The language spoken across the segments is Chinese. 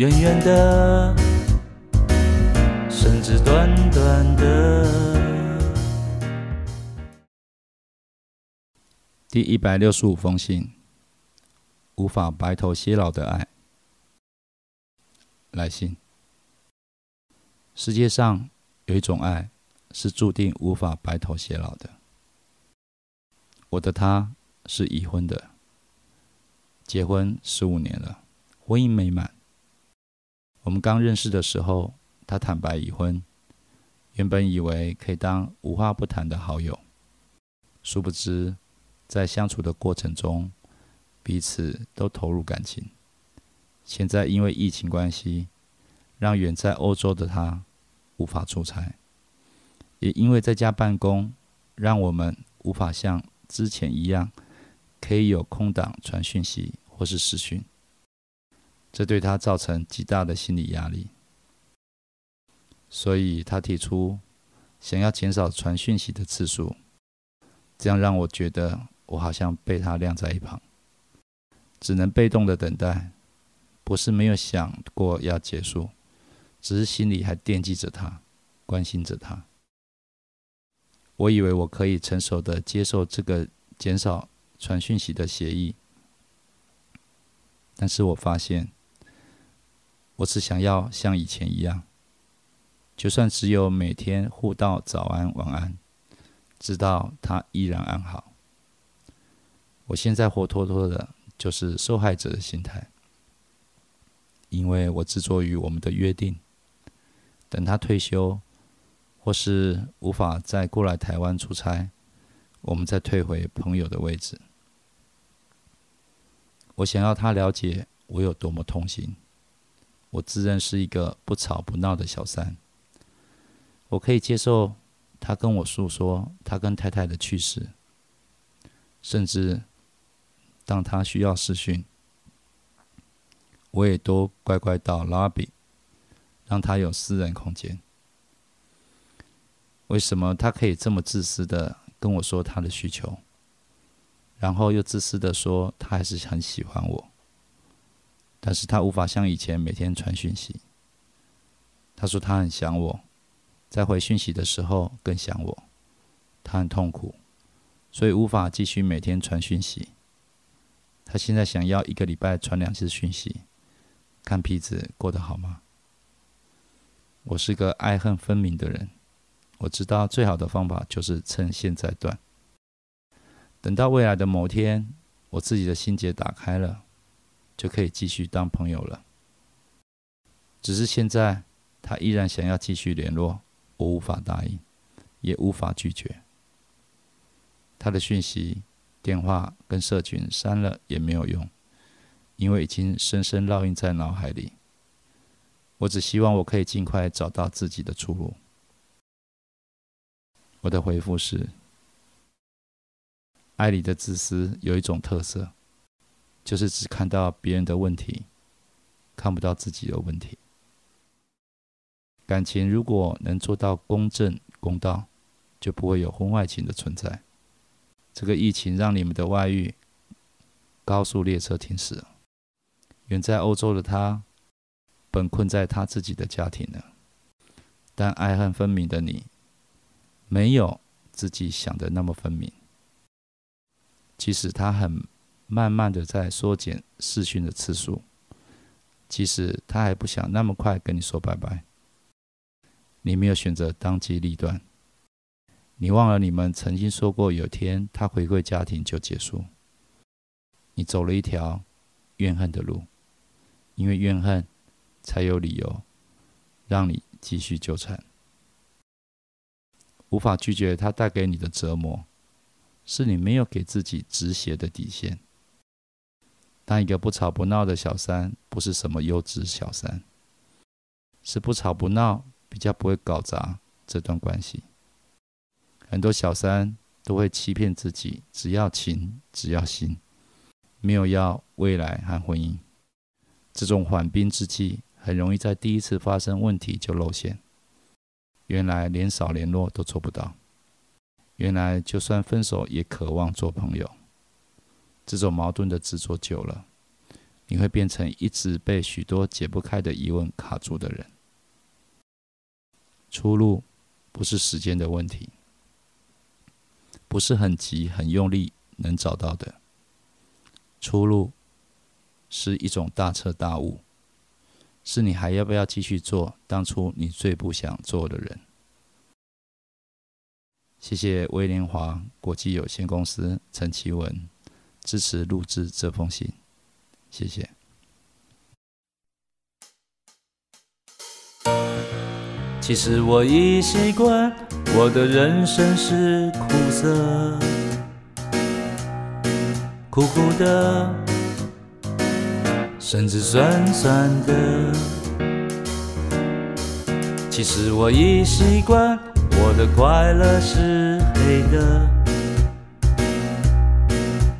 远远的，甚至短短的。第一百六十五封信，无法白头偕老的爱。来信：世界上有一种爱是注定无法白头偕老的。我的他是已婚的，结婚十五年了，婚姻美满。我们刚认识的时候，他坦白已婚，原本以为可以当无话不谈的好友，殊不知在相处的过程中，彼此都投入感情。现在因为疫情关系，让远在欧洲的他无法出差，也因为在家办公，让我们无法像之前一样，可以有空档传讯息或是视讯。这对他造成极大的心理压力，所以他提出想要减少传讯息的次数，这样让我觉得我好像被他晾在一旁，只能被动的等待。不是没有想过要结束，只是心里还惦记着他，关心着他。我以为我可以成熟的接受这个减少传讯息的协议，但是我发现。我只想要像以前一样，就算只有每天互道早安晚安，知道他依然安好。我现在活脱脱的就是受害者的心态，因为我执着于我们的约定，等他退休或是无法再过来台湾出差，我们再退回朋友的位置。我想要他了解我有多么痛心。我自认是一个不吵不闹的小三，我可以接受他跟我诉说他跟太太的趣事，甚至当他需要视讯，我也都乖乖到 lobby，让他有私人空间。为什么他可以这么自私的跟我说他的需求，然后又自私的说他还是很喜欢我？但是他无法像以前每天传讯息。他说他很想我，在回讯息的时候更想我，他很痛苦，所以无法继续每天传讯息。他现在想要一个礼拜传两次讯息，看皮子过得好吗？我是个爱恨分明的人，我知道最好的方法就是趁现在断，等到未来的某天，我自己的心结打开了。就可以继续当朋友了。只是现在他依然想要继续联络，我无法答应，也无法拒绝。他的讯息、电话跟社群删了也没有用，因为已经深深烙印在脑海里。我只希望我可以尽快找到自己的出路。我的回复是：爱里的自私有一种特色。就是只看到别人的问题，看不到自己的问题。感情如果能做到公正公道，就不会有婚外情的存在。这个疫情让你们的外遇高速列车停驶。远在欧洲的他，本困在他自己的家庭呢。但爱恨分明的你，没有自己想的那么分明。即使他很。慢慢的在缩减视讯的次数，其实他还不想那么快跟你说拜拜。你没有选择当机立断，你忘了你们曾经说过有天他回归家庭就结束。你走了一条怨恨的路，因为怨恨才有理由让你继续纠缠。无法拒绝他带给你的折磨，是你没有给自己止血的底线。当一个不吵不闹的小三不是什么优质小三，是不吵不闹，比较不会搞砸这段关系。很多小三都会欺骗自己，只要情，只要心，没有要未来和婚姻。这种缓兵之计，很容易在第一次发生问题就露馅。原来连少联络都做不到，原来就算分手也渴望做朋友。这种矛盾的执着久了，你会变成一直被许多解不开的疑问卡住的人。出路不是时间的问题，不是很急很用力能找到的。出路是一种大彻大悟。是你还要不要继续做当初你最不想做的人？谢谢威廉华国际有限公司陈奇文支持录制这封信，谢谢。其实我已习惯，我的人生是苦涩，苦苦的。甚至酸酸的。其实我已习惯，我的快乐是黑的，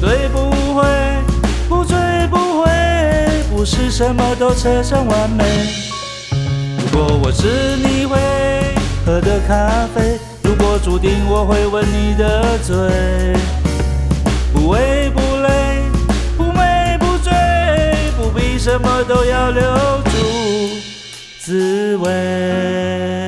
对不会，不醉不会，不是什么都扯上完美。如果我是你会喝的咖啡，如果注定我会吻你的嘴，不为不累。不美不醉，不必什么都要留住滋味。